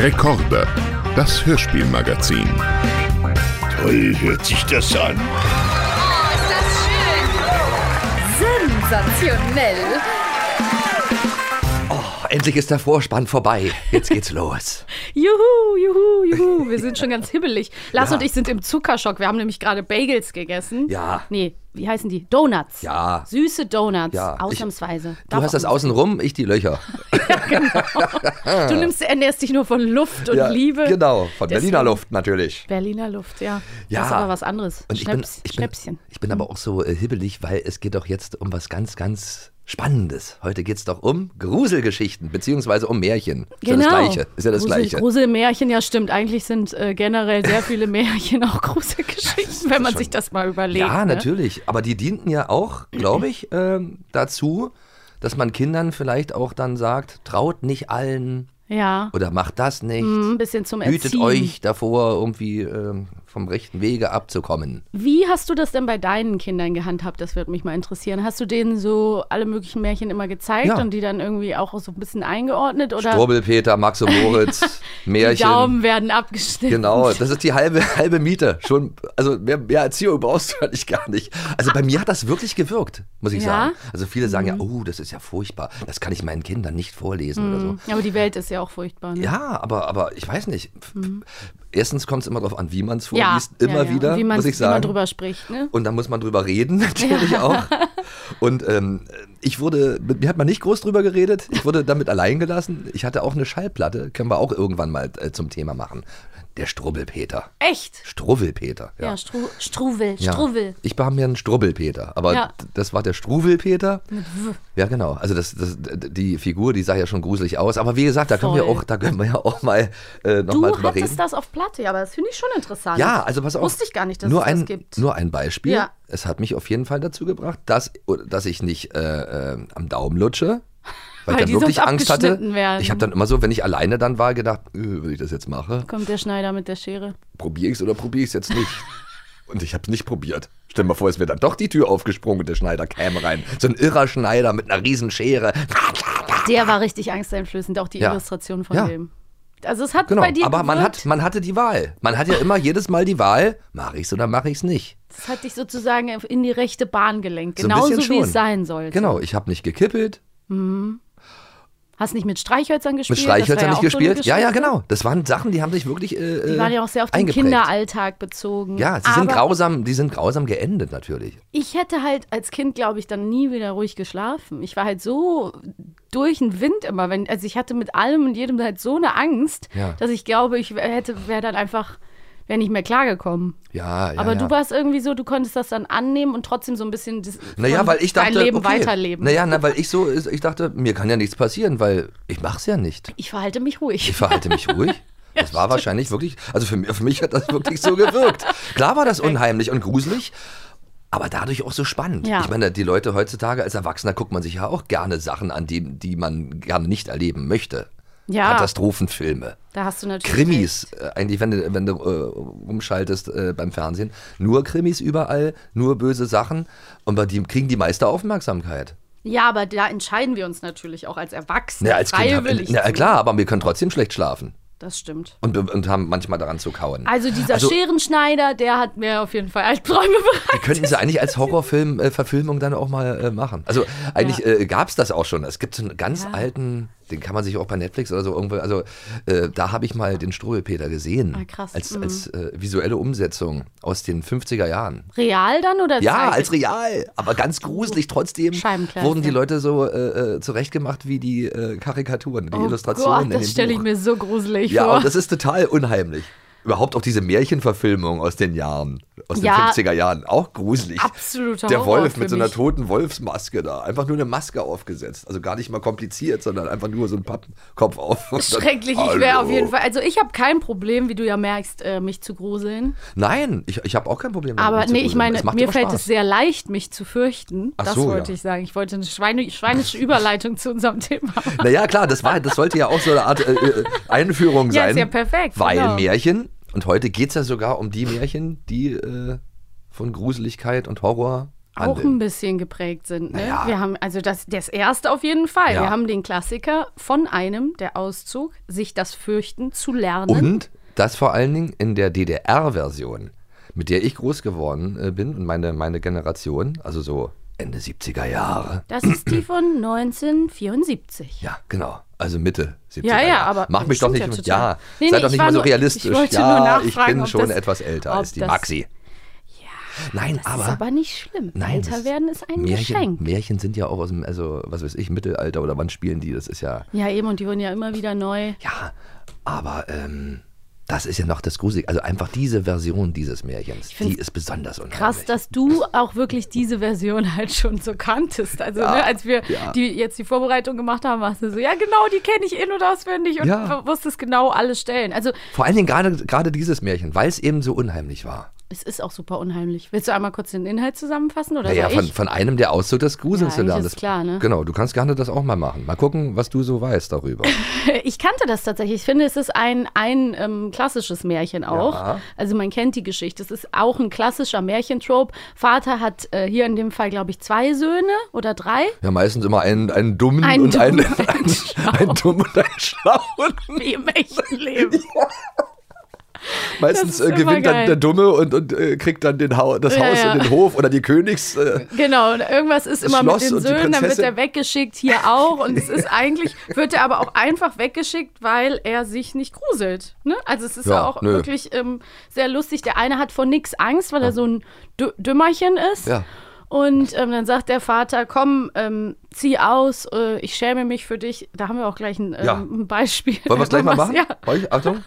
Rekorde, das Hörspielmagazin. Toll hört sich das an. Oh, ist das schön! Sensationell! Endlich ist der Vorspann vorbei. Jetzt geht's los. Juhu, juhu, juhu. Wir sind schon ganz hibbelig. Lars Ja. und ich sind im Zuckerschock. Wir haben nämlich gerade Bagels gegessen. Ja. Nee, wie heißen die? Donuts. Ja. Süße Donuts. Ja, ich- Ausnahmsweise. Du Darf hast das außenrum, ich die Löcher. mal- Du nimmst, ernährst dich nur von Luft und Liebe. Genau, von Deswegen- Berliner Luft natürlich. Berliner Luft, ja. Ja. Das ist aber was anderes. Und ich bin, ich bin, Schnäpschen. ich bin aber auch so äh, hibbelig, weil es geht doch jetzt um was ganz, ganz Spannendes. Heute geht's doch um Gruselgeschichten, beziehungsweise um Märchen. Ist ja das Gleiche. Ist ja das Grusel, Gleiche. Gruselmärchen, ja stimmt. Eigentlich sind äh, generell sehr viele Märchen auch Gruselgeschichten, wenn man sich das mal überlegt. Ja, ne? natürlich. Aber die dienten ja auch, glaube ich, ähm, dazu, dass man Kindern vielleicht auch dann sagt, traut nicht allen Ja, oder macht das nicht. ein bisschen zum Hütet Erziehen. euch davor, irgendwie ähm, vom rechten Wege abzukommen. Wie hast du das denn bei deinen Kindern gehandhabt? Das würde mich mal interessieren. Hast du denen so alle möglichen Märchen immer gezeigt Ja. und die dann irgendwie auch so ein bisschen eingeordnet? Oder Strubbelpeter, Max und Moritz, die Märchen. Daumen werden abgeschnitten? Genau, das ist die halbe, halbe Miete. Schon, also mehr, mehr Erziehung brauchst du eigentlich gar nicht. Also bei mir hat das wirklich gewirkt, muss ich Ja? Mhm. sagen. Also viele sagen ja, oh, das ist ja furchtbar. Das kann ich meinen Kindern nicht vorlesen oder so. Aber die Welt ist ja auch furchtbar. Ne? Ja, aber, aber ich weiß nicht. Erstens kommt es immer darauf an, wie man es Ja, vorliest. immer ja, ja. wieder, wie man, muss ich Wie man sagen. drüber spricht. Ne? Und dann muss man drüber reden, natürlich auch. Und ähm, ich wurde, mit mir hat man nicht groß drüber geredet. Ich wurde damit allein gelassen. Ich hatte auch eine Schallplatte, können wir auch irgendwann mal äh, zum Thema machen. Der Strubbelpeter. Echt? Struwwelpeter. Ja, Stru Struwel, Ja. Struwel. Ich war mir ein Strubbelpeter, aber Ja. das war der Struwwelpeter. Ja, genau. Also das, das, die Figur, die sah ja schon gruselig aus. Aber wie gesagt, da können wir Voll. auch, da können wir ja auch mal äh, noch Du mal drüber hattest reden. das auf Platte, ja, aber das finde ich schon interessant. Ja, also pass auf. Wusste ich gar nicht, dass nur es ein, das gibt. Nur ein Beispiel. Ja. Es hat mich auf jeden Fall dazu gebracht, dass, dass ich nicht äh, äh, am Daumen lutsche. Weil, Weil ich dann wirklich Angst hatte. werden. Ich habe dann immer so, wenn ich alleine dann war, gedacht, äh, wenn ich das jetzt mache, Kommt der Schneider mit der Schere. probiere ich es oder probiere ich es jetzt nicht. Und ich habe es nicht probiert. Stell dir mal vor, es wäre dann doch die Tür aufgesprungen und der Schneider käme rein. So ein irrer Schneider mit einer riesen Schere. Der war richtig angsteinflößend, auch die Ja. Illustration von Ja. dem. Also es hat Genau. bei dir Aber man, hat, man hatte die Wahl. Man hat ja immer jedes Mal die Wahl, mache ich es oder mache ich es nicht. Das hat dich sozusagen in die rechte Bahn gelenkt. So Genauso bisschen wie es sein sollte. Genau, ich habe nicht gekippelt, Hast nicht mit Streichhölzern mit gespielt? Das Streichhölzern ja nicht auch so gespielt. ja, ja, genau. Das waren Sachen, die haben sich wirklich äh, Die waren ja auch sehr auf den. Kinderalltag bezogen. Ja, sie sind grausam, die sind grausam geendet natürlich. Ich hätte halt als Kind, glaube ich, dann nie wieder ruhig geschlafen. Ich war halt so durch den Wind immer. Wenn, also ich hatte mit allem und jedem halt so eine Angst, Ja. dass ich glaube, ich hätte, wäre dann einfach, wäre nicht mehr klargekommen. Ja, ja. Aber ja. du warst irgendwie so, du konntest das dann annehmen und trotzdem so ein bisschen das, Naja, weil ich dachte, dein Leben okay. weiterleben. Naja, na, weil ich so, ich dachte, mir kann ja nichts passieren, weil ich mach's ja nicht. Ich verhalte mich ruhig. Ich verhalte mich ruhig. Das war wahrscheinlich wirklich, also für mich, für mich hat das wirklich so gewirkt. Klar war das unheimlich und gruselig, aber dadurch auch so spannend. Ja. Ich meine, die Leute heutzutage als Erwachsener guckt man sich ja auch gerne Sachen an, die, die man gerne nicht erleben möchte. Ja. Katastrophenfilme. Da hast du natürlich. Krimis, äh, eigentlich, wenn du, wenn du äh, umschaltest äh, beim Fernsehen, nur Krimis überall, nur böse Sachen und bei die kriegen die meiste Aufmerksamkeit. Ja, aber da entscheiden wir uns natürlich auch als Erwachsene. Ja, als Kind freiwillig. na zu. klar, aber wir können trotzdem schlecht schlafen Das stimmt. und, und haben manchmal daran zu kauen. Also dieser Also- Scherenschneider, der hat mir auf jeden Fall Albträume bereitet. Die könnten sie eigentlich als Horrorfilm äh, Verfilmung dann auch mal äh, machen. Also eigentlich Ja. äh, gab es das auch schon. Es gibt so einen ganz Ja. alten, den kann man sich auch bei Netflix oder so irgendwo, also äh, da habe ich mal den Struwelpeter gesehen. Ah, krass. Als, Mhm. als äh, visuelle Umsetzung aus den 50er Jahren. Real dann oder Ja, Zeichen? als real, aber ganz gruselig. Trotzdem wurden die Leute so äh, äh, zurechtgemacht wie die äh, Karikaturen, die Oh Illustrationen. Gott, das stelle ich mir so gruselig Ja, vor. und das ist total unheimlich. Überhaupt auch diese Märchenverfilmung aus den Jahren, aus Ja. den 50er Jahren, auch gruselig. Absoluter Der Horror Wolf mit so einer mich. toten Wolfsmaske da. Einfach nur eine Maske aufgesetzt. Also gar nicht mal kompliziert, sondern einfach nur so ein Pappkopf auf. Und dann, Schrecklich, ich wäre auf jeden Fall. Also ich habe kein Problem, wie du ja merkst, äh, mich zu gruseln. Nein, ich, ich habe auch kein Problem. Aber nee, ich meine, mir fällt Spaß. es sehr leicht, mich zu fürchten. Ach das so, wollte ja. ich sagen. Ich wollte eine Schweine, schweinische Überleitung zu unserem Thema. Naja, klar, das, war, das sollte ja auch so eine Art äh, äh, Einführung Ja, sein. ist ja perfekt, Weil genau. Märchen, und heute geht es ja sogar um die Märchen, die äh, von Gruseligkeit und Horror auch handeln. ein bisschen geprägt sind. Ne? Naja. Wir haben also das, das erste auf jeden Fall. Ja. Wir haben den Klassiker von einem, der Auszug, sich das Fürchten zu lernen. Und das vor allen Dingen in der DDR-Version, mit der ich groß geworden äh, bin und meine, meine Generation, also so Ende 70er Jahre. Das ist die von 1974. Ja, genau. Also Mitte 70er Ja, ja, aber Mach mich doch nicht, ja ja. Nee, sei nee, doch ich nicht mal so nur- ich realistisch. wollte ja, ich bin schon das- etwas älter als die Maxi. Nein, Das aber ist aber nicht schlimm. Nein, Älter das- werden ist ein Märchen, Geschenk. Märchen sind ja auch aus dem, also was weiß ich, Mittelalter oder wann spielen die? Das ist ja, Ja, eben, und die wurden ja immer wieder neu. ja, aber ähm, das ist ja noch das Gruselige. Also einfach diese Version dieses Märchens, die ist besonders unheimlich. Krass, dass du auch wirklich diese Version halt schon so kanntest. Also, Ja, ne, als wir ja. die, jetzt die Vorbereitung gemacht haben, warst du so, ja genau, die kenne ich in- und auswendig und Ja. wusstest genau alle Stellen. Also, Vor allen Dingen gerade dieses Märchen, weil es eben so unheimlich war. Es ist auch super unheimlich. Willst du einmal kurz den Inhalt zusammenfassen? Oder Naja, von, von einem, der Auszug des Grusels Ja, zu lernen. ist klar, ne? Genau, du kannst gerne das auch mal machen. Mal gucken, was du so weißt darüber. Ich kannte das tatsächlich. Ich finde, es ist ein, ein ähm, klassisches Märchen auch. Ja. Also man kennt die Geschichte. Es ist auch ein klassischer Märchentrope. Vater hat äh, hier in dem Fall, glaube ich, zwei Söhne oder drei. Ja, meistens immer einen, einen dummen Einen und einen, dummen, einen einen, schlauen. einen dummen und einen schlauen. Wie im echten Leben. Meistens äh, gewinnt dann geil. der Dumme und, und äh, kriegt dann den Hau das Ja, Haus ja. und den Hof oder die Königs. Äh, Genau, und irgendwas ist immer mit Schloss den und die Söhnen, dann wird er weggeschickt, hier auch. Und es ist eigentlich, wird er aber auch einfach weggeschickt, weil er sich nicht gruselt. Ne? Also es ist ja, Ja, auch nö. wirklich ähm, sehr lustig. Der eine hat vor nichts Angst, weil er so ein Dü Dümmerchen ist. Ja. Und ähm, dann sagt der Vater, komm, ähm, zieh aus, äh, ich schäme mich für dich. Da haben wir auch gleich ein, ähm, Ja. ein Beispiel. wollen wir es gleich mal machen? Ja. Achtung.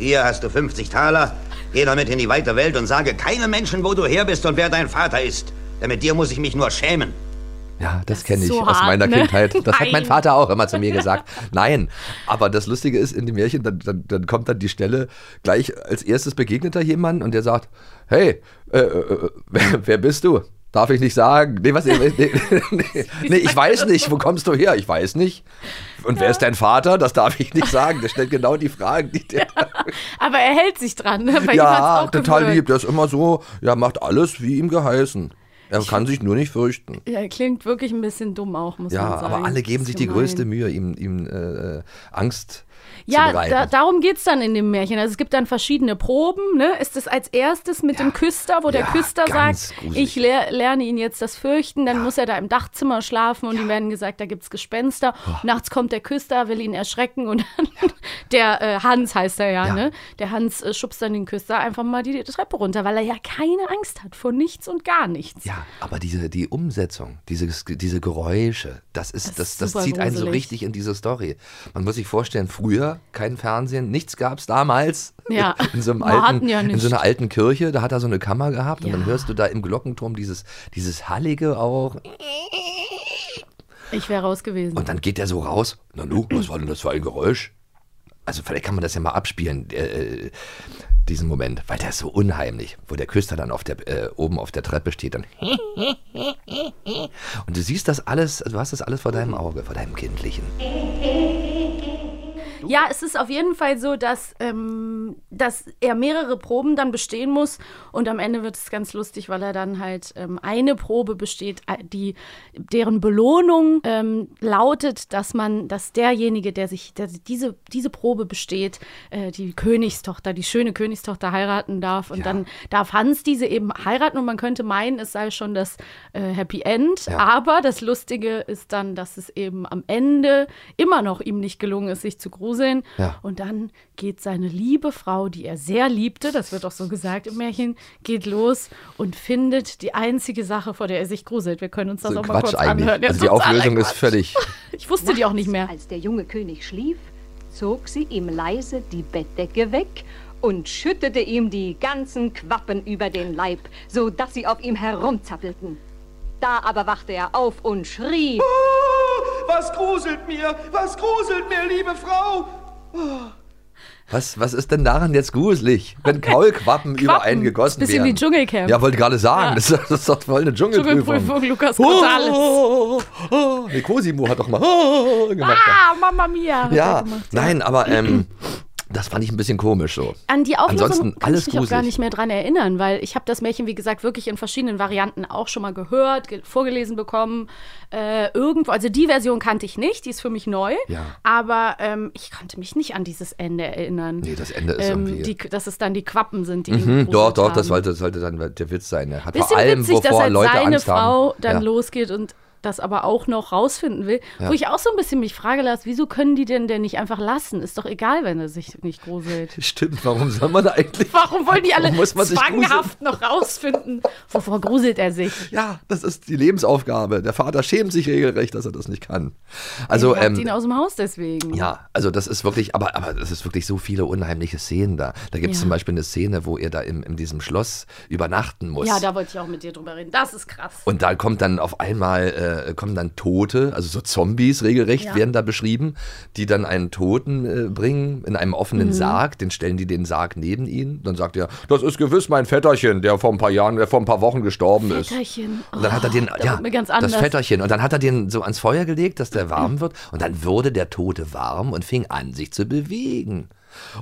Hier hast du 50 Taler. Geh damit in die weite Welt und sage keinem Menschen, wo du her bist und wer dein Vater ist. Denn mit dir muss ich mich nur schämen. Ja, das kenne ich so aus hart, meiner ne? Kindheit. Das hat mein Nein. Vater auch immer zu mir gesagt. Nein, aber das Lustige ist, in dem Märchen, dann, dann, dann kommt dann die Stelle, gleich als erstes begegnet er jemand und der sagt, hey, äh, äh, wer, wer bist du? Darf ich nicht sagen. Nee, was, nee, nee, nee, nee, ich weiß nicht. Wo kommst du her? Ich weiß nicht. Und wer ist dein Vater? Das darf ich nicht sagen. Der stellt genau die Fragen, die der. Aber er hält sich dran. Ne? Bei Ja, total gewirkt. lieb. Der ist immer so, ja, macht alles wie ihm geheißen. Er kann sich nur nicht fürchten. Ja, er klingt wirklich ein bisschen dumm auch, muss man Ja, sagen. aber alle geben sich die gemein. größte Mühe, ihm, ihm äh, Angst zu Ja, da, darum geht es dann in dem Märchen. Also es gibt dann verschiedene Proben. Ne? Ist es als erstes mit dem Küster, wo der Ja, Küster ganz sagt, gruselig. ich lehr, lerne ihn jetzt das Fürchten, dann muss er da im Dachzimmer schlafen und ihm werden gesagt, da gibt es Gespenster. Nachts kommt der Küster, will ihn erschrecken und dann der äh, Hans heißt er ja, Ja. ne? Der Hans äh, schubst dann den Küster einfach mal die Treppe runter, weil er ja keine Angst hat vor nichts und gar nichts. Ja, aber diese, die Umsetzung, diese, diese Geräusche, das ist, Das das, das, zieht einen so gruselig. richtig in diese Story. Man muss sich vorstellen, früher kein Fernsehen, nichts gab es damals. Ja, In so, einem alten, ja in so einer alten Kirche, da hat er so eine Kammer gehabt und Ja. dann hörst du da im Glockenturm dieses, dieses Hallige auch. Ich wäre raus gewesen. Und dann geht der so raus. Na nu, was war denn das für ein Geräusch? Also vielleicht kann man das ja mal abspielen, äh, diesen Moment, weil der ist so unheimlich, wo der Küster dann auf der, äh, oben auf der Treppe steht und und du siehst das alles, du hast das alles vor deinem Auge, vor deinem Kindlichen. Ja, es ist auf jeden Fall so, dass, ähm, dass er mehrere Proben dann bestehen muss und am Ende wird es ganz lustig, weil er dann halt ähm, eine Probe besteht, äh, die deren Belohnung ähm, lautet, dass man, dass derjenige, der sich, der diese, diese Probe besteht, äh, die Königstochter, die schöne Königstochter heiraten darf und Ja. dann darf Hans diese eben heiraten und man könnte meinen, es sei schon das äh, Happy End, Ja. aber das Lustige ist dann, dass es eben am Ende immer noch ihm nicht gelungen ist, sich zu gruseln. Ja. Und dann geht seine liebe Frau, die er sehr liebte, das wird auch so gesagt im Märchen, geht los und findet die einzige Sache, vor der er sich gruselt. Wir können uns das So auch mal Quatsch kurz eigentlich. anhören. Also die Auflösung ist völlig. Ich wusste die auch nicht mehr. Als der junge König schlief, zog sie ihm leise die Bettdecke weg und schüttete ihm die ganzen Quappen über den Leib, so dass sie auf ihm herumzappelten. Da aber wachte er auf und schrie. Was gruselt mir? Was gruselt mir, liebe Frau? Was, was ist denn daran jetzt gruselig, wenn Kaulquappen über einen gegossen Bisschen werden? wie Dschungelcamp. Ja, wollte gerade sagen, Ja. das, ist- das ist doch voll eine Dschungelprüfung. Dschungelprüfung, Lukas Cordalis. Oh, oh, oh. Nee, Cosimo hat doch mal oh, gemacht. Ah, Mamma Mia. Ja, gemacht, nein, aber ähm, Das fand ich ein bisschen komisch so. An die Auflösung Ansonsten kann alles ich mich auch gar gruselig. nicht mehr dran erinnern, weil ich habe das Märchen, wie gesagt, wirklich in verschiedenen Varianten auch schon mal gehört, ge vorgelesen bekommen. Äh, irgendwo, also die Version kannte ich nicht, die ist für mich neu. Ja. Aber ähm, ich konnte mich nicht an dieses Ende erinnern. Nee, das Ende ist ähm, irgendwie- Die, dass es dann die Quappen sind, die Mhm, doch, doch, das haben. sollte, sollte dann der Witz sein. Er hat Bisschen vor allem, witzig, dass wovor halt Leute seine Angst Frau haben. dann ja. losgeht und das aber auch noch rausfinden will. Ja. Wo ich auch so ein bisschen mich frage, Lars, wieso können die denn denn nicht einfach lassen? Ist doch egal, wenn er sich nicht gruselt. Stimmt, warum soll man eigentlich. Warum wollen die alle muss man zwanghaft noch rausfinden? Wovor gruselt er sich? Ja, das ist die Lebensaufgabe. Der Vater schämt sich regelrecht, dass er das nicht kann. Also, ihn ähm, aus dem Haus deswegen. ja, also das ist wirklich, aber, aber das ist wirklich so viele unheimliche Szenen da. Da gibt es Ja. zum Beispiel eine Szene, wo er da in, in diesem Schloss übernachten muss. Ja, da wollte ich auch mit dir drüber reden. Das ist krass. Und da kommt dann auf einmal, äh, kommen dann Tote, also so Zombies regelrecht Ja. werden da beschrieben, die dann einen Toten äh, bringen in einem offenen Mhm. Sarg, den stellen die den Sarg neben ihn, dann sagt er, das ist gewiss mein Vetterchen, der vor ein paar Jahren, der vor ein paar Wochen gestorben ist. Vetterchen. Und dann hat er den, Oh, ja, das. Vetterchen. Und dann hat er den so ans Feuer gelegt, dass der warm wird. Und dann wurde der Tote warm und fing an, sich zu bewegen.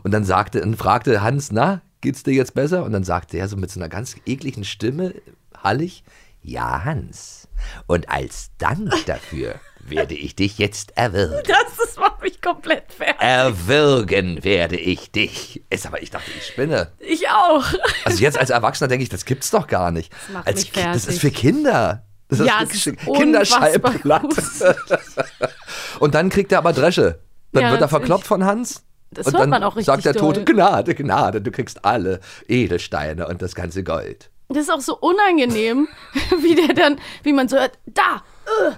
Und dann sagte, und fragte Hans, na, geht's dir jetzt besser? Und dann sagte er so mit so einer ganz ekligen Stimme, hallig, ja, Hans. Und als Dank dafür werde ich dich jetzt erwürgen. Das ist, macht mich komplett fertig. Erwürgen werde ich dich. Ist aber, ich dachte, ich spinne. Ich auch. Also jetzt als Erwachsener denke ich, das gibt's doch gar nicht. Das macht als mich Kind, das ist fertig. für Kinder. Das Ja, ist ist Kinderschallplatt. Und dann kriegt er aber Dresche. Dann Ja, wird er verkloppt von Hans. Das und hört dann man auch richtig sagt der Tote, doll. Gnade, Gnade, du kriegst alle Edelsteine und das ganze Gold. Das ist auch so unangenehm, wie der dann, wie man so hört, da,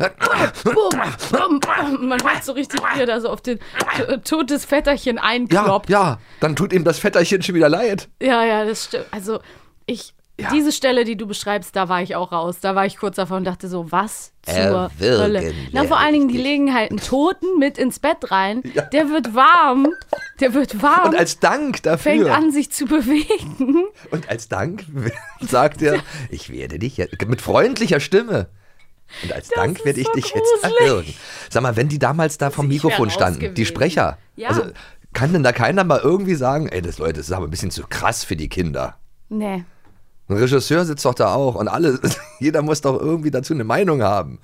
äh, bum, bum, bum. Man hört so richtig, wie er da so auf den äh, totes Vetterchen Ja, einkloppt. ja, dann tut ihm das Vetterchen schon wieder leid. Ja, ja, das stimmt. Also ich, diese Stelle, die du beschreibst, da war ich auch raus. Da war ich kurz davor und dachte so, was zur Erwürgen Hölle. Na, vor allen Dingen, die legen halt einen Toten mit ins Bett rein. Der wird warm. Der wird warm. Und als Dank fängt dafür. an, sich zu bewegen. Und als Dank sagt er, ich werde dich jetzt, mit freundlicher Stimme. Und als Dank ist werde ich so dich jetzt gruselig. erwürgen. Sag mal, wenn die damals da vom Mikrofon standen, die. Sprecher, Ja. also kann denn da keiner mal irgendwie sagen, ey, das Leute, das ist aber ein bisschen zu krass für die Kinder. Nee. Ein Regisseur sitzt doch da auch und alle, jeder muss doch irgendwie dazu eine Meinung haben.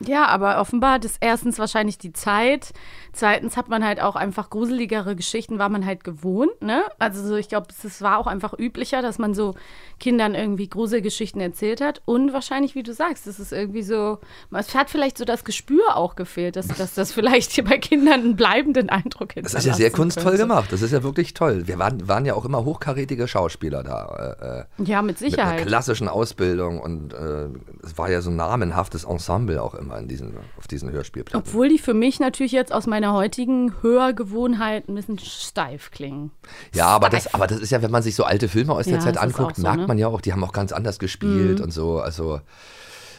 Ja, aber offenbar ist erstens wahrscheinlich die Zeit. Zweitens hat man halt auch einfach gruseligere Geschichten, war man halt gewohnt, ne? Also so, ich glaube, es war auch einfach üblicher, dass man so Kindern irgendwie Gruselgeschichten erzählt hat. Und wahrscheinlich, wie du sagst, das ist irgendwie so, es hat vielleicht so das Gespür auch gefehlt, dass, dass das vielleicht hier bei Kindern einen bleibenden Eindruck Das hinterlassen ist ja sehr kunstvoll könnte. gemacht. Das ist ja wirklich toll. Wir waren, waren ja auch immer hochkarätige Schauspieler da. Äh, äh, Ja, mit mit einer Sicherheit. klassischen Ausbildung und äh, es war ja so ein namenhaftes Ensemble auch immer in diesen, auf diesen Hörspielplatten. Obwohl die für mich natürlich jetzt aus meiner heutigen Hörgewohnheit ein bisschen steif klingen. Ja, aber das, Steif. aber das ist ja, wenn man sich so alte Filme aus der Ja, Zeit anguckt, so, merkt ne? man ja auch, die haben auch ganz anders gespielt und so. Also,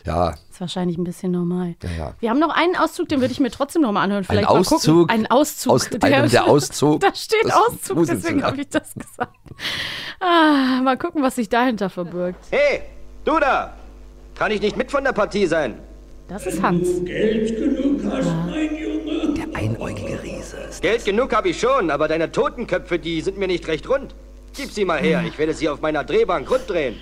ja, ist wahrscheinlich ein bisschen normal. Ja, ja. Wir haben noch einen Auszug, den würde ich mir trotzdem noch mal anhören. ein Vielleicht mal Auszug. Ein Auszug. Aus einem der Auszug. da steht Auszug, deswegen habe ich das gesagt. Ah, mal gucken, was sich dahinter verbirgt. Hey, du da! Kann ich nicht mit von der Partie sein? Das ist Hans. Der einäugige Riese. ist- Geld genug habe ich schon, aber deine Totenköpfe, die sind mir nicht recht rund. Gib sie mal her, ich werde sie auf meiner Drehbank runddrehen.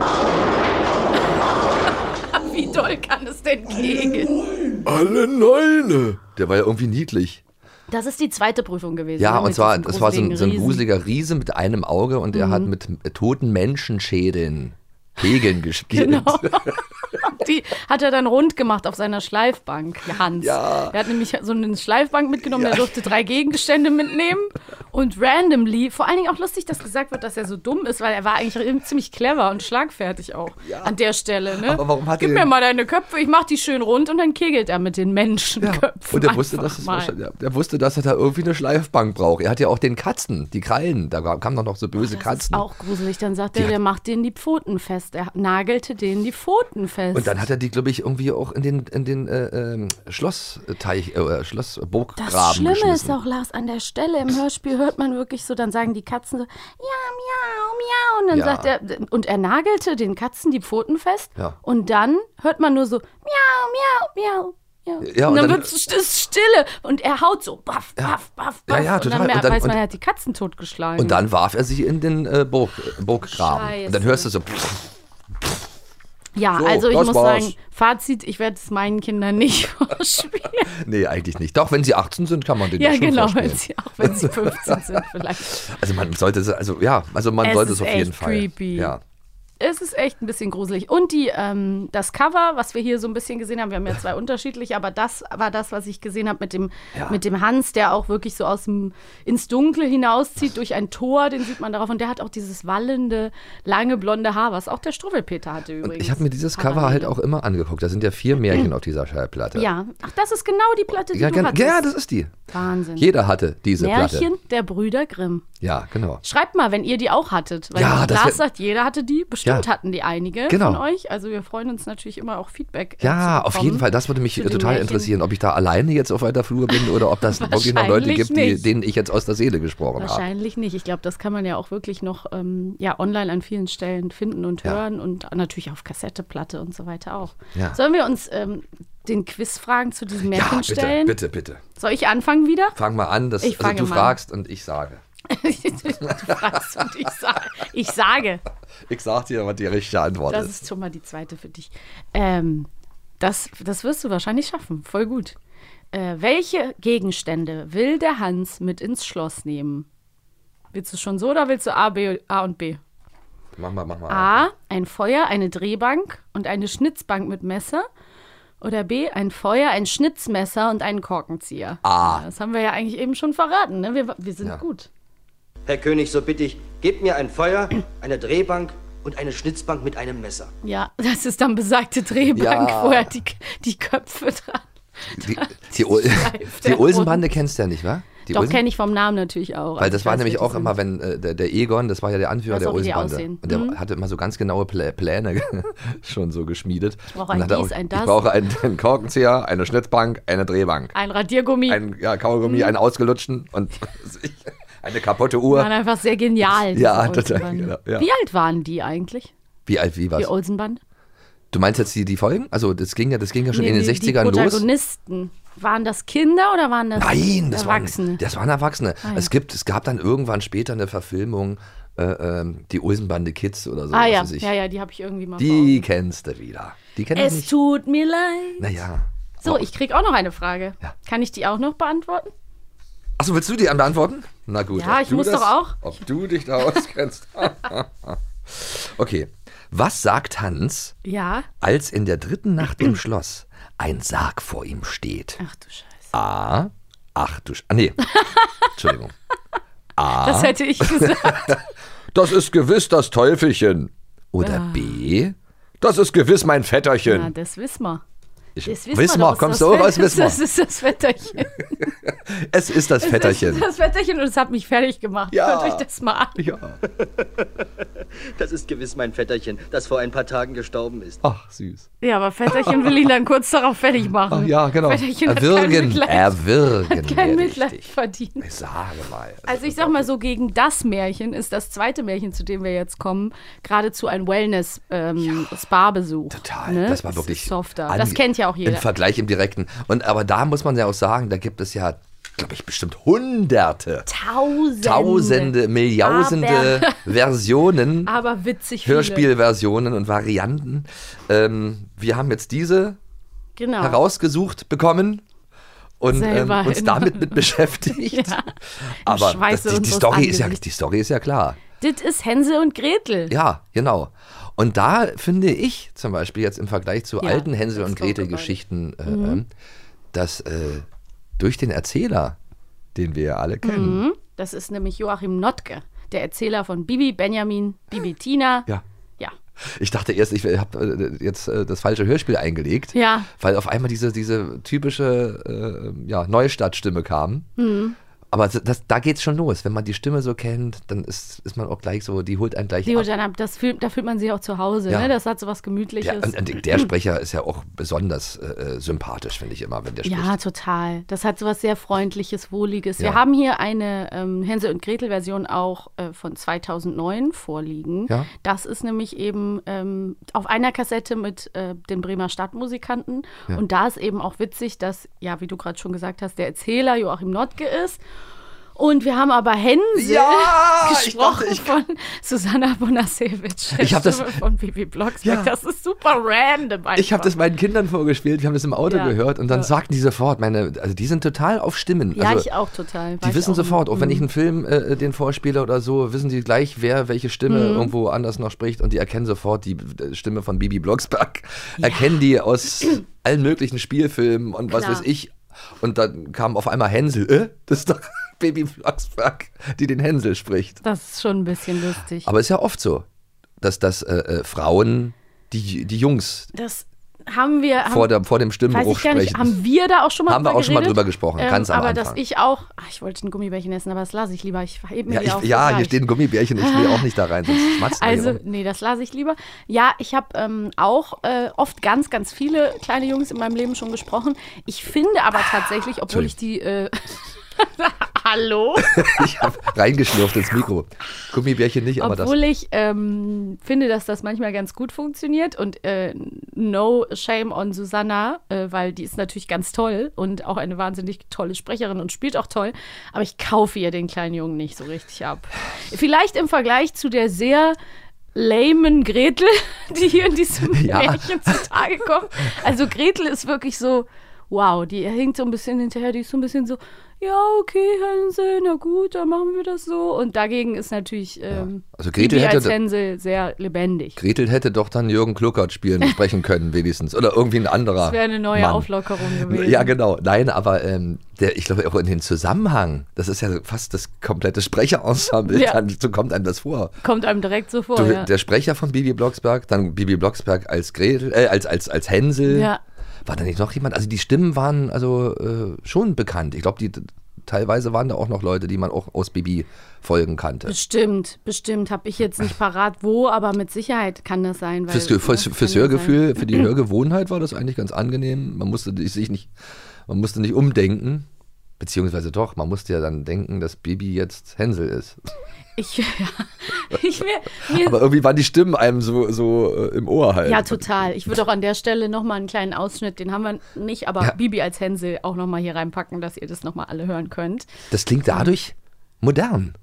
Wie doll kann es denn gehen? Alle Neune. Der war ja irgendwie niedlich. Das ist die zweite Prüfung gewesen. Ja, ne, und zwar, das war so ein, so ein. Mhm. gruseliger Riese mit einem Auge und der hat mit äh, toten Menschenschädeln Kegeln gespielt. Genau. Die hat er dann rund gemacht auf seiner Schleifbank, Hans. Ja. Er hat nämlich so eine Schleifbank mitgenommen, der durfte drei Gegenstände mitnehmen und randomly, vor allen Dingen auch lustig, dass gesagt wird, dass er so dumm ist, weil er war eigentlich ziemlich clever und schlagfertig auch an der Stelle. Ne? Aber warum hat Gib er mir mal deine Köpfe, ich mach die schön rund und dann kegelt er mit den Menschenköpfen. Und er wusste, dass es ja, der wusste, dass er da irgendwie eine Schleifbank braucht. Er hat ja auch den Katzen, die Krallen, da kamen doch noch so böse Das Katzen. ist auch gruselig. Dann sagt er, der macht denen die Pfoten fest. Er nagelte denen die Pfoten fest. Und dann hat er die, glaube ich, irgendwie auch in den, in den äh, ähm, Schlossteich, äh, Schlossburggraben Das Schlimme geschmissen. ist auch, Lars, an der Stelle im Hörspiel hört man wirklich so, dann sagen die Katzen so, ja, miau, miau. Und dann Ja. sagt er, und er nagelte den Katzen die Pfoten fest. Ja. Und dann hört man nur so, miau, miau, miau. Ja. Ja, und und dann, dann- wird es stille und er haut so baff, baff, baff, Ja, baff. ja, und total. dann, mer- Und dann- weiß man, und- er hat die Katzen totgeschlagen. Und dann warf er sich in den äh, Burg, Burggraben. Scheiße. Und dann hörst du so, ja, So, also ich muss war's. sagen, Fazit, ich werde es meinen Kindern nicht vorspielen. nee, eigentlich nicht. Doch, wenn sie 18 sind, kann man den ja, schon genau, vorspielen. wenn sie, auch wenn sie 15 sind vielleicht. Also man sollte es, also ja, also man Es sollte es auf jeden echt Fall. creepy. Ja. Es ist echt ein bisschen gruselig. Und die, ähm, das Cover, was wir hier so ein bisschen gesehen haben, wir haben ja zwei unterschiedliche, aber das war das, was ich gesehen habe mit dem, Ja. mit dem Hans, der auch wirklich so aus dem ins Dunkle hinauszieht durch ein Tor, den sieht man darauf. Und der hat auch dieses wallende, lange blonde Haar, was auch der Struwwelpeter hatte übrigens. Und ich habe mir dieses Cover Parallel. halt auch immer angeguckt. Da sind ja vier Märchen auf dieser Schallplatte. Ja, ach, das ist genau die Platte, die ja, du gen- hattest. ja, das ist die. Wahnsinn. Jeder hatte diese Märchen Platte. der Brüder Grimm. Ja, genau. Schreibt mal, wenn ihr die auch hattet. Weil Ja, Lars sagt, jeder hatte die. Bestimmt Ja. Hatten die einige Genau. von euch. Also wir freuen uns natürlich immer auch Feedback. äh, Ja, auf jeden Fall. Das würde mich total interessieren, ob ich da alleine jetzt auf weiter Flur bin oder ob das wirklich noch Leute gibt, die, denen ich jetzt aus der Seele gesprochen habe. Wahrscheinlich nicht. Ich glaube, das kann man ja auch wirklich noch ähm, ja, online an vielen Stellen finden und Ja. hören und natürlich auf Kassette, Platte und so weiter auch. Ja. Sollen wir uns ähm, den Quizfragen zu diesem Märchen Ja, bitte, stellen? bitte, bitte. Soll ich anfangen wieder? Fang mal an. Das, Ich also du mal. fragst und ich sage. Ich sage. Ich sage. Ich sag dir, was die richtige Antwort Das ist. ist schon mal die zweite für dich. Ähm, das, das wirst du wahrscheinlich schaffen. Voll gut. Äh, welche Gegenstände will der Hans mit ins Schloss nehmen? Willst du schon so oder willst du A, B, A und B? Mach mal, mach mal. A, ein Feuer, eine Drehbank und eine Schnitzbank mit Messer. Oder B, ein Feuer, ein Schnitzmesser und einen Korkenzieher. A. Ja, das haben wir ja eigentlich eben schon verraten. Ne? Wir, wir sind Ja. gut. Herr König, so bitte ich, gebt mir ein Feuer, eine Drehbank und eine Schnitzbank mit einem Messer. Ja, das ist dann besagte Drehbank, Ja. wo er die, die Köpfe dran. Die, die, die der Ulsenbande kennst du ja nicht, wa? Die Doch, kenne ich vom Namen natürlich auch. Weil das war nämlich auch immer, wenn äh, der, der Egon, das war ja der Anführer der aussehen. Und der Mhm. hatte immer so ganz genaue Plä Pläne schon so geschmiedet. Ich brauche ein dies, ein das. Ich brauche einen, einen Korkenzieher, eine Schnitzbank, eine Drehbank, Ein Radiergummi. ein ja, Kaugummi, einen ausgelutschten und eine kaputte Uhr. waren einfach sehr genial. Ja, total, Olsenbande. genau, ja. Wie alt waren die eigentlich, Wie alt, wie was? die Olsenband? Du meinst jetzt die, die Folgen? Also das ging ja, das ging ja schon Nee, in den die, 60ern die los. Protagonisten. Waren das Kinder oder waren das Nein, das Erwachsene? waren, das waren Erwachsene. Ah, ja. es, gibt, es gab dann irgendwann später eine Verfilmung, äh, ähm, die Ulsenbande Kids oder so. ah ja, ich. ja, ja, die habe ich irgendwie mal Die kennst du wieder. Die kenn Es nicht. tut mir leid. Naja. So, ich krieg auch noch eine Frage. Ja. Kann ich die auch noch beantworten? Achso, willst du die beantworten? Na gut. Ja, ich du muss das, doch auch. Ob du dich da auskennst. okay. Was sagt Hans, Ja. als in der dritten Nacht im Schloss ein Sarg vor ihm steht? Ach du Scheiße. A. Ach du Sch Ah, nee. Entschuldigung. A. Das hätte ich gesagt. Das ist gewiss das Teufelchen. Oder B. Das ist gewiss mein Vetterchen. Na, das wissen wir. Ich, Das wissen Wismar, doch, kommst du auch Fett- aus Wismar? Das ist das Wetterchen. Es ist das Vetterchen. Das ist das Wetterchen und es hat mich fertig gemacht. Ja. Hört euch das mal an. Ja. Das ist gewiss mein Vetterchen, das vor ein paar Tagen gestorben ist. Ach, süß. Ja, aber Vetterchen will ihn dann kurz darauf fertig machen. Ach ja, genau. Vetterchen hat kein Erwürgen. Mitleid, Erwürgen. hat kein Mitleid richtig. verdient. Ich sage mal. Also ich sag mal so, gegen das Märchen ist das zweite Märchen, zu dem wir jetzt kommen, geradezu ein Wellness-Spa-Besuch. Total. Ne? Das war wirklich. softer. Das kennt ja auch Im jeder. Vergleich im Direkten. Und aber da muss man ja auch sagen, da gibt es ja, glaube ich, bestimmt hunderte, Tausende. tausende, milliausende Versionen, Aber witzig. Hörspielversionen und Varianten. Ähm, wir haben jetzt diese Genau. herausgesucht bekommen. Und ähm, uns damit mit beschäftigt. Ja. Aber das, die, die, Story ist ja, die Story ist ja klar. Das ist Hänsel und Gretel. Ja, genau. Und da finde ich zum Beispiel jetzt im Vergleich zu Ja, alten Hänsel und talk Gretel about it. Geschichten, äh, ähm, dass äh, durch den Erzähler, den wir ja alle kennen, Mhm. Das ist nämlich Joachim Notke, der Erzähler von Bibi, Benjamin, Bibi Tina. ja. Ja. Ich dachte erst, ich habe äh, jetzt äh, das falsche Hörspiel eingelegt, Ja. weil auf einmal diese, diese typische äh, ja, Neustadtstimme kam. Mhm. Aber das, da geht's schon los. Wenn man die Stimme so kennt, dann ist, ist man auch gleich so, die holt einen gleich Die ab. holt einen ab. Das fühlt, da fühlt man sich auch zu Hause. Ja. Ne? Das hat so was Gemütliches. Ja, und, und der Sprecher ist ja auch besonders äh, sympathisch, finde ich immer, wenn der spricht. Ja, total. Das hat so was sehr Freundliches, Wohliges. Wir Ja. haben hier eine ähm, Hänsel- und Gretel-Version auch äh, von 2009 vorliegen. Ja. Das ist nämlich eben ähm, auf einer Kassette mit äh, den Bremer Stadtmusikanten. Und da ist eben auch witzig, dass, ja, wie du gerade schon gesagt hast, der Erzähler Joachim Notke ist. Und wir haben aber Hänsel Ja, ich gesprochen dachte, ich- von Susanna Bonasewicz, der Ich hab das- von Bibi Blocksberg. Ja. Das ist super random einfach. Ich habe das meinen Kindern vorgespielt, wir haben das im Auto Ja. gehört und dann Ja. sagten die sofort, meine, also die sind total auf Stimmen. Ja, also, ich auch total. Die ich wissen auch Mhm. sofort, auch wenn ich im- einen Film äh, den vorspiele oder so, wissen die gleich, wer welche Stimme Mhm. irgendwo anders noch spricht und die erkennen sofort die äh, Stimme von Bibi Blocksberg. Erkennen die aus allen möglichen Spielfilmen und was Klar. weiß ich. Und dann kam auf einmal Hänsel, äh, das ist doch Bibi Blocksberg, die den Hänsel spricht. Das ist schon ein bisschen lustig. Aber ist ja oft so, dass, dass äh, äh, Frauen die, die Jungs das haben wir. Haben, vor, der, vor dem Stimmbruch gar nicht, sprechen. haben wir da auch schon mal Haben wir auch schon mal drüber gesprochen, ganz am Aber Anfang. dass ich auch. Ach, ich wollte ein Gummibärchen essen, aber das lasse ich lieber. Ich heb mir ja, ich, auf. ja hier stehen Gummibärchen, ich will auch nicht da rein, sonst Also, nee, das lasse ich lieber. Ja, ich habe ähm, auch äh, oft ganz, ganz viele kleine Jungs in meinem Leben schon gesprochen. Ich finde aber tatsächlich, obwohl ich die. Äh, Hallo? Ich habe reingeschlürft ins Mikro. Gummibärchen nicht, aber das. Obwohl ich ähm, finde, dass das manchmal ganz gut funktioniert und äh, no shame on Susanna, äh, weil die ist natürlich ganz toll und auch eine wahnsinnig tolle Sprecherin und spielt auch toll, aber ich kaufe ihr den kleinen Jungen nicht so richtig ab. Vielleicht im Vergleich zu der sehr lamen Gretel, die hier in diesem Ja. Märchen zutage kommt. Also Gretel ist wirklich so, wow, die hinkt so ein bisschen hinterher, die ist so ein bisschen so, ja, okay, Hänsel, na gut, dann machen wir das so. Und dagegen ist natürlich ähm, Also Gretel hätte als Hänsel sehr lebendig. Gretel hätte doch dann Jürgen Kluckert spielen, sprechen können, wenigstens. Oder irgendwie ein anderer. Das wäre eine neue Mann. Auflockerung gewesen. Ja, genau. Nein, aber ähm, der, ich glaube auch in den Zusammenhang, das ist ja fast das komplette Sprecherensemble, Ja. dann so kommt einem das vor. Kommt einem direkt so vor. Du, ja. Der Sprecher von Bibi Blocksberg, dann Bibi Blocksberg als Gretel, äh, als, als, als Hänsel. ja. War da nicht noch jemand? Also die Stimmen waren also äh, schon bekannt. Ich glaube, die teilweise waren da auch noch Leute, die man auch aus Bibi folgen kannte. Bestimmt, bestimmt. Habe ich jetzt nicht parat wo, aber mit Sicherheit kann das sein. Weil, Fürs, fürs, fürs Hörgefühl, für die Hörgewohnheit war das eigentlich ganz angenehm. Man musste sich nicht, man musste nicht umdenken. Beziehungsweise doch, man musste ja dann denken, dass Bibi jetzt Hänsel ist. Ich, ja, ich mir, mir Aber irgendwie waren die Stimmen einem so, so äh, im Ohr halt. Ja, total. Ich würde auch an der Stelle nochmal einen kleinen Ausschnitt, den haben wir nicht, aber Ja. Bibi als Hänsel auch nochmal hier reinpacken, dass ihr das nochmal alle hören könnt. Das klingt dadurch modern.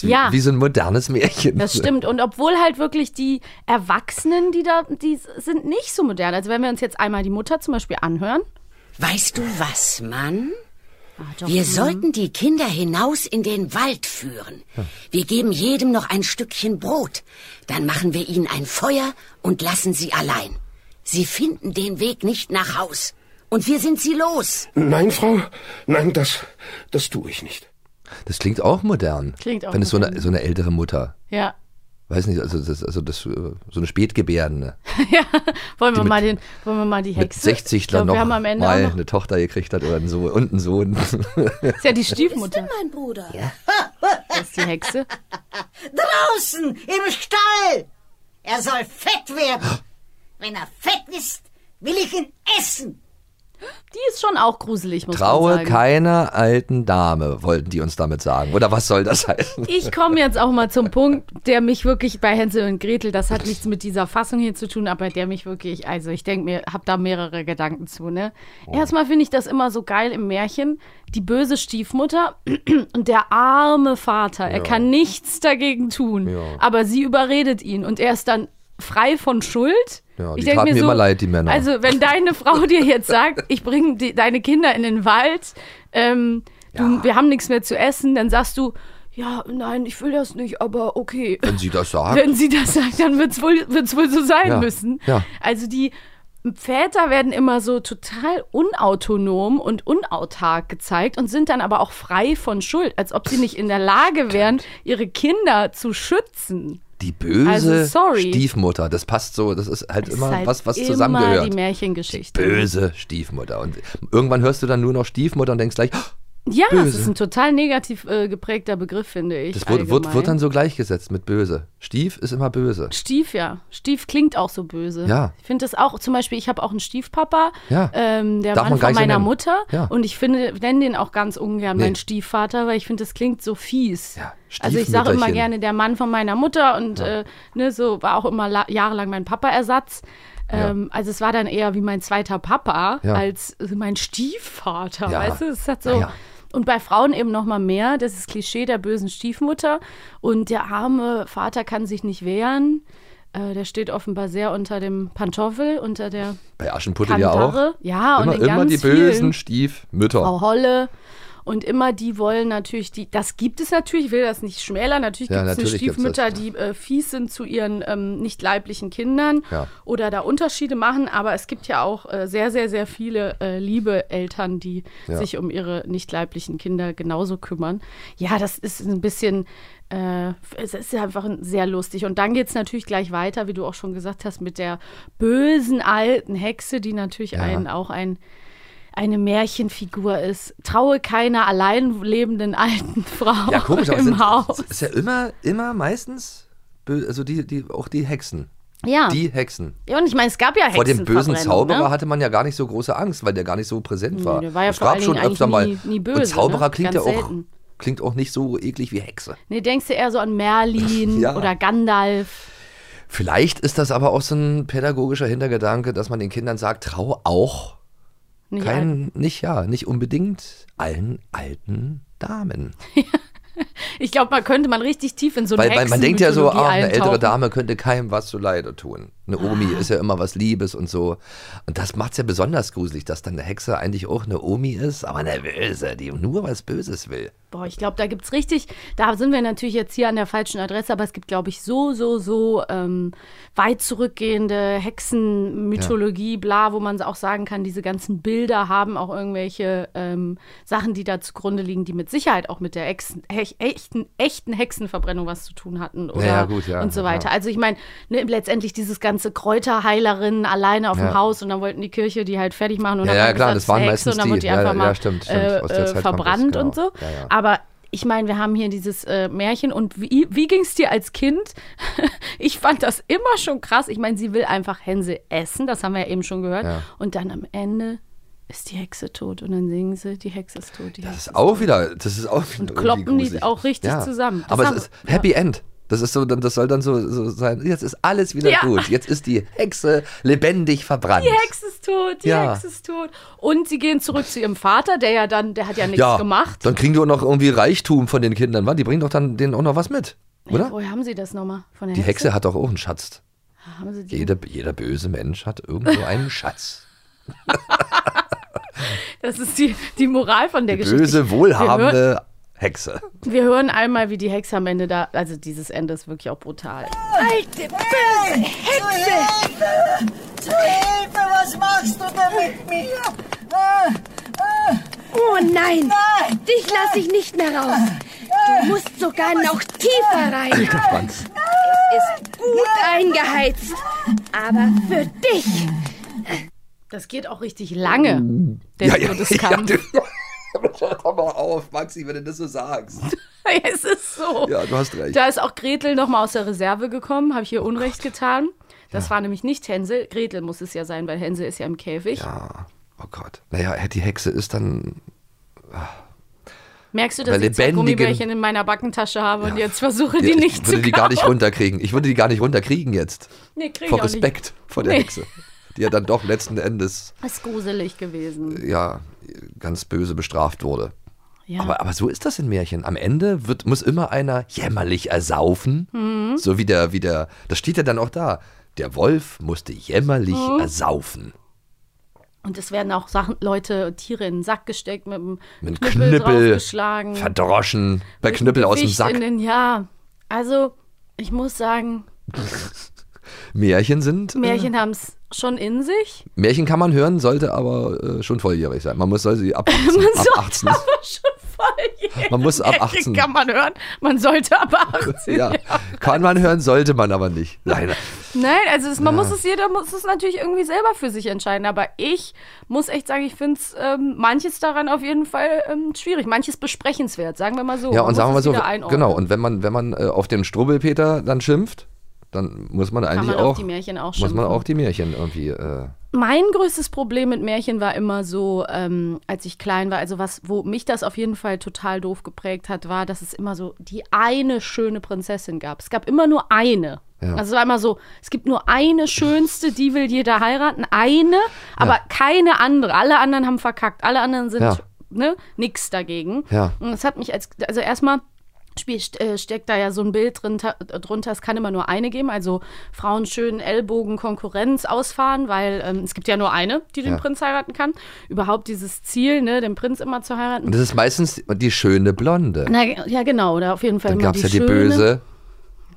Wie, Ja. wie so ein modernes Märchen. Das stimmt. Und obwohl halt wirklich die Erwachsenen, die da, die sind nicht so modern. Also wenn wir uns jetzt einmal die Mutter zum Beispiel anhören. Weißt du was, Mann? Ah, Wir mhm. sollten die Kinder hinaus in den Wald führen. Wir geben jedem noch ein Stückchen Brot. Dann machen wir ihnen ein Feuer und lassen sie allein. Sie finden den Weg nicht nach Haus. Und wir sind sie los. Nein, Frau, nein, das, das tue ich nicht. Das klingt auch modern. Klingt auch Wenn es so eine, so eine ältere Mutter, Ja. Weiß nicht, also das, also das, äh, so eine Spätgebärende, ja. Wollen wir, mit- mal den, wollen wir mal die mit Hexe. 60 ich glaub, dann noch wir haben am Ende auch mal noch, eine Tochter gekriegt hat oder einen Sohn und einen Sohn. ist ja die Stiefmutter. Mein Bruder. Das ist die Hexe. Draußen im Stall. Er soll fett werden. Wenn er fett ist, will ich ihn essen. Die ist schon auch gruselig, muss man Traue sagen. keiner alten Dame, wollten die uns damit sagen. Oder was soll das heißen? Ich komme jetzt auch mal zum Punkt, der mich wirklich bei Hänsel und Gretel, das hat nichts mit dieser Fassung hier zu tun, aber der mich wirklich, also ich denke mir, habe da mehrere Gedanken zu, ne? Oh. Erstmal finde ich das immer so geil im Märchen, die böse Stiefmutter und der arme Vater, er kann nichts dagegen tun, Ja. aber sie überredet ihn und er ist dann frei von Schuld. Ja, die ich denk taten mir immer leid, die Männer. Also, wenn deine Frau dir jetzt sagt, ich bringe die- deine Kinder in den Wald, ähm, du, wir haben nichts mehr zu essen, dann sagst du, ja, nein, ich will das nicht, aber okay. Wenn sie das sagt. Wenn sie das sagt, dann wird es wohl, wird's wohl so sein Ja, müssen. ja. Also die Väter werden immer so total unautonom und unautark gezeigt und sind dann aber auch frei von Schuld, als ob sie nicht in der Lage wären, ihre Kinder zu schützen. Die böse Also, sorry. Stiefmutter, das passt so, das ist halt Ist immer halt was, was immer zusammengehört. die Märchengeschichte. Böse Stiefmutter. Und irgendwann hörst du dann nur noch Stiefmutter und denkst gleich, "Oh, Ja, Böse. das ist ein total negativ äh, geprägter Begriff, finde ich. Das wird, wird, wird dann so gleichgesetzt mit böse. Stief ist immer böse. Stief, ja. Stief klingt auch so böse. Ja. Ich finde das auch, zum Beispiel, ich habe auch einen Stiefpapa, Ja. ähm, der Darf Mann von meiner nennen. Mutter. Ja. Und ich finde, nenne den auch ganz ungern Nee. meinen Stiefvater, weil ich finde, das klingt so fies. Ja, also ich sage immer gerne der Mann von meiner Mutter und äh, ne, so war auch immer la- jahrelang mein Papa-Ersatz. Ähm, Also es war dann eher wie mein zweiter Papa Ja. als mein Stiefvater, Ja. weißt du? Es hat so. Und bei Frauen eben noch mal mehr, das ist Klischee der bösen Stiefmutter. Und der arme Vater kann sich nicht wehren. Äh, der steht offenbar sehr unter dem Pantoffel, unter der Bei Aschenputtel ja auch. Ja, und immer, in immer ganz die bösen. Stiefmütter. Frau Holle. Und immer die wollen natürlich, die, das gibt es natürlich, ich will das nicht schmälern, natürlich Ja, gibt es natürlich Stiefmütter, das. die äh, fies sind zu ihren ähm, nicht leiblichen Kindern Ja. oder da Unterschiede machen, aber es gibt ja auch äh, sehr, sehr, sehr viele äh, liebe Eltern, die Ja. sich um ihre nicht leiblichen Kinder genauso kümmern. Ja, das ist ein bisschen, äh, es ist einfach sehr lustig. Und dann geht es natürlich gleich weiter, wie du auch schon gesagt hast, mit der bösen alten Hexe, die natürlich Ja. ein, auch ein eine Märchenfigur ist. Traue keiner allein lebenden alten Frau Ja, komisch, im sind, Haus. ist ja immer, immer meistens, also die, die, auch die Hexen. Ja. Die Hexen. ja, und ich meine, es gab ja Vor dem bösen Hexenverbrennung, Zauberer ne? hatte man ja gar nicht so große Angst, weil der gar nicht so präsent war. der war ja es vor gab schon öfter mal. nie- nie böse, und Zauberer ne? klingt ja auch klingt auch nicht so eklig wie Hexe. Nee, denkst du eher so an Merlin Ja. oder Gandalf. Vielleicht ist das aber auch so ein pädagogischer Hintergedanke, dass man den Kindern sagt, trau auch Nicht kein, nicht ja, nicht unbedingt allen alten Damen. Ich glaube, man könnte man richtig tief in so eine Weil, weil man denkt ja so, ah, eine ältere. Dame könnte keinem was zuleide tun. Eine Omi Ah. ist ja immer was Liebes und so. Und das macht es ja besonders gruselig, dass dann eine Hexe eigentlich auch eine Omi ist, aber eine Böse, die nur was Böses will. Boah, ich glaube, da gibt es richtig, da sind wir natürlich jetzt hier an der falschen Adresse, aber es gibt, glaube ich, so, so, so ähm, weit zurückgehende Hexenmythologie, bla, wo man auch sagen kann, diese ganzen Bilder haben auch irgendwelche ähm, Sachen, die da zugrunde liegen, die mit Sicherheit auch mit der Hexen, hech, echten, echten Hexenverbrennung was zu tun hatten oder Ja, ja, gut, ja, und so ja. weiter. Also ich meine, ne, letztendlich dieses ganze Kräuterheilerinnen alleine auf dem Ja. Haus und dann wollten die Kirche die halt fertig machen und Ja, dann ja, klar, das waren eine meistens und dann wurde die. die Ja, einfach ja, mal stimmt, stimmt. äh, äh, verbrannt genau. und so. Ja, ja. Aber ich meine, wir haben hier dieses äh, Märchen und wie, wie ging es dir als Kind? ich fand das immer schon krass. Ich meine, sie will einfach Hänse essen, das haben wir ja eben schon gehört. Ja. Und dann am Ende ist die Hexe tot und dann singen sie, die Hexe ist tot. Die Das Hexe ist auch wieder, das ist auch wieder Und kloppen die auch richtig zusammen. Das Aber es ist Happy End. Das ist so, das soll dann so, so sein. Jetzt ist alles wieder Ja. gut. Jetzt ist die Hexe lebendig verbrannt. Die Hexe ist tot, die Ja. Hexe ist tot. Und sie gehen zurück zu ihrem Vater, der ja dann, der hat ja nichts ja, gemacht. dann kriegen die auch noch irgendwie Reichtum von den Kindern. Die bringen doch dann denen auch noch was mit, oder? Woher haben sie das nochmal? Von der Die Hexe hat doch auch einen Schatz. Die? Jeder, jeder böse Mensch hat irgendwo einen Schatz. Das ist die, die Moral von der Geschichte. Böse, wohlhabende Hexe. wir hören einmal, wie die Hexe am Ende da, also dieses Ende ist wirklich auch brutal. Alte böse Hexe! Zu Hilfe, was machst du da mit mir? Ah, ah, Oh nein, nein! dich lasse ich nicht mehr raus. Du musst sogar noch tiefer rein. Alter Franz. Es ist gut eingeheizt, aber für dich. Das geht auch richtig lange, der Ja, ja, Todeskampf. ja, du- Hör mal auf, Maxi, wenn du das so sagst. es ist so. Ja, du hast recht. Da ist auch Gretel nochmal aus der Reserve gekommen, habe ich ihr Unrecht getan. Das war nämlich nicht Hänsel. Gretel muss es ja sein, weil Hänsel ist ja im Käfig. Ja, oh Gott. Naja, die Hexe ist dann. Merkst du, dass ich zwei Gummibärchen in meiner Backentasche habe und Ja. jetzt versuche, Ja, die ich nicht zu würde die gar nicht runterkriegen. Ich würde die gar nicht runterkriegen jetzt. Nee, krieg ich Vor auch nicht. Respekt vor der Nee. Hexe. Die ja dann doch letzten Endes, Das ist gruselig gewesen. ja, ganz böse bestraft wurde. Ja. Aber, aber so ist das in Märchen. Am Ende wird, muss immer einer jämmerlich ersaufen. Mhm. So wie der, wie der, das steht ja dann auch da. Der Wolf musste jämmerlich Mhm. ersaufen. Und es werden auch Sachen, Leute, Tiere in den Sack gesteckt, mit einem Mit Knüppel, Knüppel, verdroschen, bei Knüppel aus dem Sack. In den, ja, also ich muss sagen, Märchen sind. Märchen haben es schon in sich. Märchen kann man hören, sollte aber äh, schon volljährig sein. Man muss soll sie ab 18. Man ab soll 18. aber schon Man muss ab Märchen 18. kann man hören, man sollte ab 18. Ja, kann man hören, sollte man aber nicht. Leider. Nein, also es, man Ja. muss es, jeder muss es natürlich irgendwie selber für sich entscheiden. Aber ich muss echt sagen, ich finde es ähm, manches daran auf jeden Fall ähm, schwierig, manches besprechenswert, sagen wir mal so. Ja, Man und sagen wir mal so, genau, und wenn man, wenn man äh, auf den Strubbelpeter dann schimpft, dann muss man eigentlich man auch, die Märchen auch muss man auch die Märchen irgendwie, äh, Mein größtes Problem mit Märchen war immer so, ähm, als ich klein war, also was, wo mich das auf jeden Fall total doof geprägt hat, war, dass es immer so die eine schöne Prinzessin gab. Es gab immer nur eine. Ja. Also es war immer so, es gibt nur eine schönste, die will jeder heiraten, eine, aber keine andere. Alle anderen haben verkackt, alle anderen sind Ja. ne, nix dagegen. Ja. Und das hat mich als, also erstmal Spiel, äh, steckt da ja so ein Bild drin, drunter, es kann immer nur eine geben, also Frauen schön Ellbogen Konkurrenz ausfahren, weil ähm, es gibt ja nur eine, die den Ja. Prinz heiraten kann. Überhaupt dieses Ziel, ne, den Prinz immer zu heiraten. und das ist meistens die schöne Blonde. Na, ja, genau, oder auf jeden Fall Dann gab es ja die schöne. böse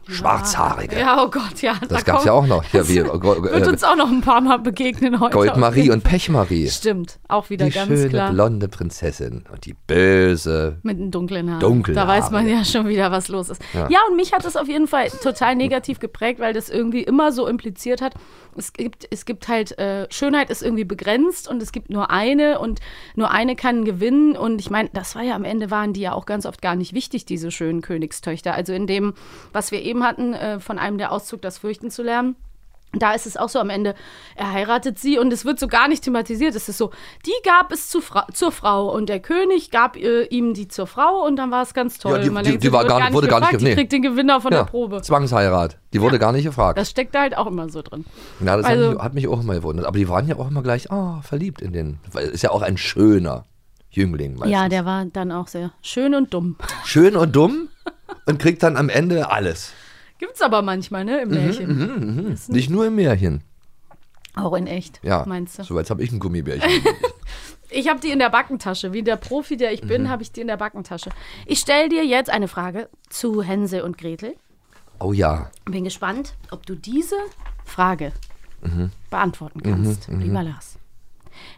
Schwarzhaarige. Ja, oh Gott, ja. Das gab's ja auch noch. Ja, wie, Wird äh, uns auch noch ein paar Mal begegnen heute. Goldmarie und Pechmarie. Stimmt, auch wieder Die ganz schöne klar. blonde Prinzessin und die böse. Mit den dunklen Haaren. Dunkle da weiß man ja schon wieder, was los ist. Ja. Ja. und mich hat das auf jeden Fall total negativ geprägt, weil das irgendwie immer so impliziert hat, es gibt, es gibt halt, äh, Schönheit ist irgendwie begrenzt und es gibt nur eine und nur eine kann gewinnen. Und ich meine, das war ja am Ende, waren die ja auch ganz oft gar nicht wichtig, diese schönen Königstöchter. Also in dem, was wir eben hatten, äh, von einem der Auszug, das Fürchten zu lernen. Da ist es auch so am Ende, er heiratet sie und es wird so gar nicht thematisiert. Es ist so, die gab es zu Fra zur Frau und der König gab äh, ihm die zur Frau und dann war es ganz toll. Ja, die- Man die- denkt, die sie war wird gar nicht- wurde gar nicht gefragt, ge- Die nee. kriegt den Gewinner von ja, der Probe. Zwangsheirat. Die wurde gar nicht gefragt. Das steckt da halt auch immer so drin. Ja, das Also- hat, mich, hat mich auch immer gewundert. Aber die waren ja auch immer gleich ah, verliebt in den. Weil ist ja auch ein schöner Jüngling. Meistens. Ja, der war dann auch sehr schön und dumm. Schön und dumm und kriegt dann am Ende alles. Gibt's aber manchmal, ne, im Märchen. Mhm, mhm. Nicht nur im Märchen. Auch in echt, Ja. meinst du? So, jetzt habe ich ein Gummibärchen. Ich habe die in der Backentasche. Wie der Profi, der ich bin, Mhm. habe ich die in der Backentasche. Ich stelle dir jetzt eine Frage zu Hänsel und Gretel. oh ja. Bin gespannt, ob du diese Frage Mhm. beantworten kannst, Mhm, mhm. lieber Lars.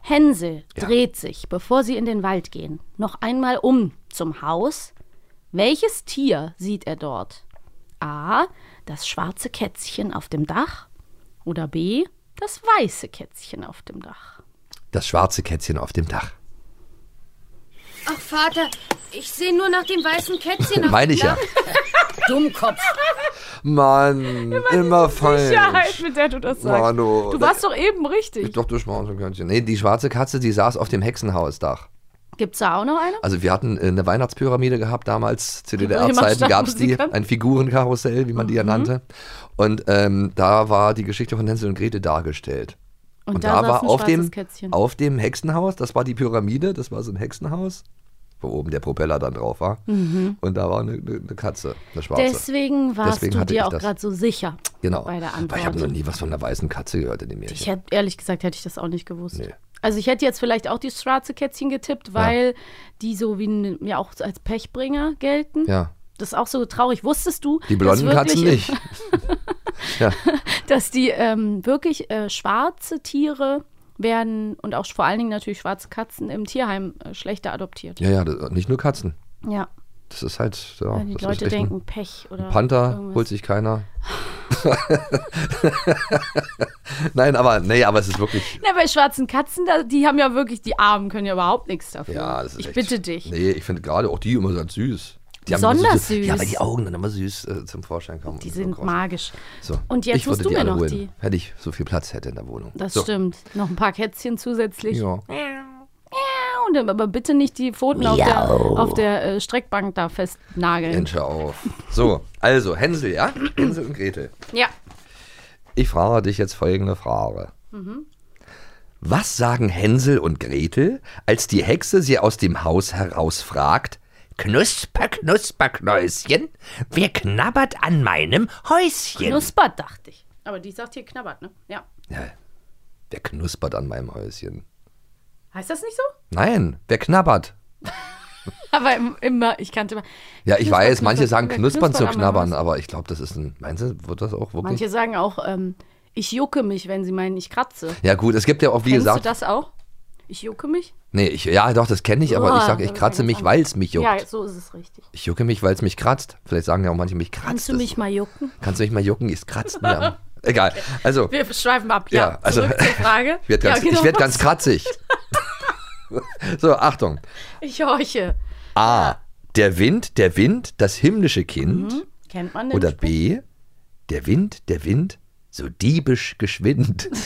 Hänsel dreht sich, bevor sie in den Wald gehen, noch einmal um zum Haus. Welches Tier sieht er dort? A. Das schwarze Kätzchen auf dem Dach. Oder B. Das weiße Kätzchen auf dem Dach. Das schwarze Kätzchen auf dem Dach. Ach, Vater, ich sehe nur nach dem weißen Kätzchen. auf Meine dem ich ja. Dummkopf. Mann, immer falsch. Sicherheit, mit der du das sagst. Manu, du warst doch eben richtig. Ich doch, das schwarze Kätzchen. Nee, die schwarze Katze, die saß auf dem Hexenhausdach. Gibt's da auch noch eine? Also wir hatten äh, eine Weihnachtspyramide gehabt damals, zu DDR-Zeiten gab es die, ein Figurenkarussell, wie man die ja Mhm. nannte. Und ähm, da war die Geschichte von Hänsel und Gretel dargestellt. Und Und, da da, war auf dem, Kätzchen. auf dem Hexenhaus, das war die Pyramide, das war so ein Hexenhaus, wo oben der Propeller dann drauf war. Mhm. Und da war eine, eine, Katze, eine schwarze. Deswegen warst Deswegen du dir auch gerade so sicher Genau. bei der Aber ich habe Antwort. noch nie was von einer weißen Katze gehört in dem Märchen. Ich hätte, ehrlich gesagt, hätte ich das auch nicht gewusst. Nee. Also ich hätte jetzt vielleicht auch die schwarze Kätzchen getippt, weil die so wie ja auch als Pechbringer gelten. Ja. Das ist auch so traurig. Wusstest du, Die dass blonden Katzen nicht. ja. dass die ähm, wirklich äh, schwarze Tiere werden und auch vor allen Dingen natürlich schwarze Katzen im Tierheim äh, schlechter adoptiert. ja, ja, das, nicht nur Katzen. Ja. Das ist halt, ja, Weil die Leute denken ein, Pech oder Panther irgendwas. holt sich keiner. Nein, aber nee, aber es ist wirklich. Na, bei schwarzen Katzen, da, die haben ja wirklich, die Armen können ja überhaupt nichts dafür. Ja, das ist ich echt, bitte dich. Nee, ich finde gerade auch die immer ganz süß. Die Besonders so, süß. Ja, weil die Augen dann immer süß äh, zum Vorschein kommen. Die sind so magisch. So, Und jetzt ich musst du mir noch holen, die. Wenn ich so viel Platz hätte in der Wohnung. Das so. stimmt. Noch ein paar Kätzchen zusätzlich. Ja. Und dann aber bitte nicht die Pfoten auf der, auf der äh, Streckbank da festnageln. Mensch, hör auf. So, also Hänsel, ja? Hänsel und Gretel. Ja. Ich frage dich jetzt folgende Frage. Mhm. Was sagen Hänsel und Gretel, als die Hexe sie aus dem Haus herausfragt? Knusper, knusper, Knäuschen, wer knabbert an meinem Häuschen? Knuspert, dachte ich. Aber die sagt hier knabbert, ne? Ja. Ja, wer knuspert an meinem Häuschen? Heißt das nicht so? Nein, wer knabbert? Aber im, immer, ich kannte immer. Ja, ich weiß, manche knuspert, sagen knuspern zu knuspert an meinem knabbern, aber ich glaube, das ist ein. Meinst du, wird das auch wirklich? Manche sagen auch, ähm, ich jucke mich, wenn sie meinen, ich kratze. Ja, gut, es gibt ja auch, wie Kennst gesagt. du das auch? Ich jucke mich? Nee, ich, ja, doch, das kenne ich, aber ich Oh, sage, ich das ist kratze mich, weil es mich juckt. Ja, so ist es richtig. Ich jucke mich, weil es mich kratzt. Vielleicht sagen ja auch manche, mich kratzt Kannst du mich mal jucken? Kannst du mich mal jucken? Es kratzt mir. am- Egal. Also, Wir schweifen ab. Ja, ja, also, Frage. ich werde ganz, ja, genau. ich werd ganz kratzig. So, Achtung. Ich horche. A. Der Wind, der Wind, das himmlische Kind. Mhm. Kennt man den? Oder B. Der Wind, der Wind, so diebisch geschwind.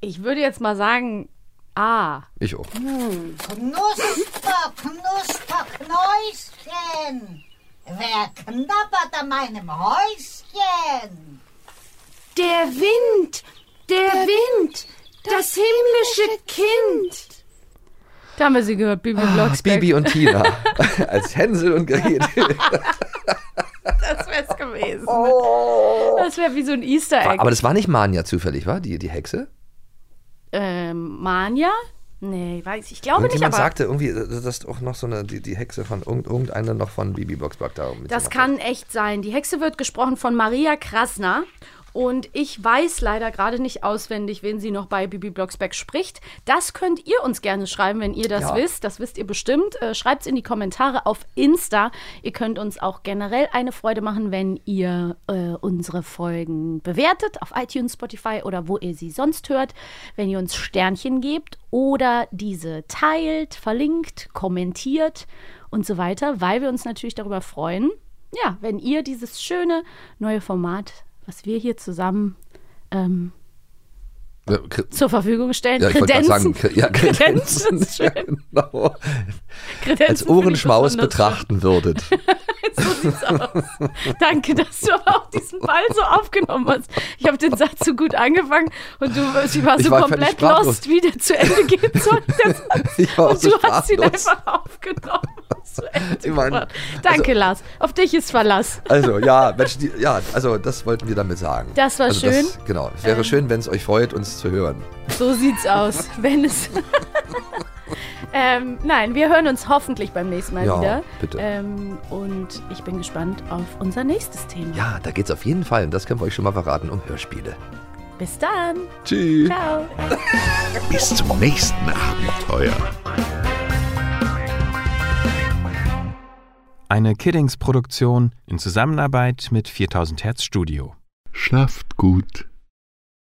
Ich würde jetzt mal sagen, A. Ich auch. Hm, Knusper, Knusper, Knäuschen. Wer knabbert an meinem Häuschen? Der Wind, der Wind, das himmlische Kind. Da haben wir sie gehört, Bibi Ah, Blocksberg. Bibi und Tina. Als Hänsel und Gretel. Das wär's gewesen. Das wäre wie so ein Easter Egg. Aber das war nicht Mania zufällig, war? Die, die Hexe? ähm, Manja? Nee, weiß ich. Ich glaube nicht, aber sagte irgendwie, das ist auch noch so eine, die, die Hexe von irgend, irgendeiner noch von Bibi Blocksberg da. das kann echt sein. Die Hexe wird gesprochen von Maria Krasner. Und ich weiß leider gerade nicht auswendig, wen sie noch bei Bibi Blocksberg spricht. Das könnt ihr uns gerne schreiben, wenn ihr das Ja. wisst. Das wisst ihr bestimmt. Äh, Schreibt es in die Kommentare auf Insta. Ihr könnt uns auch generell eine Freude machen, wenn ihr äh, unsere Folgen bewertet auf iTunes, Spotify oder wo ihr sie sonst hört. Wenn ihr uns Sternchen gebt oder diese teilt, verlinkt, kommentiert und so weiter, weil wir uns natürlich darüber freuen, ja, wenn ihr dieses schöne neue Format, was wir hier zusammen ähm, zur Verfügung stellen, Ja, ich gerade sagen, ja, Kredenzen, Ja, schön. genau. Kredenzen Als Ohrenschmaus betrachten würdet. So sieht's aus. Danke, dass du aber auch diesen Ball so aufgenommen hast. Ich habe den Satz so gut angefangen und du ich war Ich so war komplett lost, wie der zu Ende gehen soll. Und so du hast ihn einfach aufgenommen. und Zu Ende Ich meine, gebracht. Danke, also- Lars. Auf dich ist Verlass. Also, ja, Mensch, die, ja, also das wollten wir damit sagen. Das war also schön. Das, genau. Es wäre Ähm. schön, wenn es euch freut, uns zu hören. So sieht's aus, wenn es. ähm, nein, wir hören uns hoffentlich beim nächsten Mal Ja, wieder. bitte. Ähm, und ich bin gespannt auf unser nächstes Thema. Ja, da geht es auf jeden Fall, und das können wir euch schon mal verraten, um Hörspiele. Bis dann. Tschüss. Ciao. Bis zum nächsten Abenteuer. Eine Kiddings-Produktion in Zusammenarbeit mit 4000 Hertz Studio. Schlaft gut.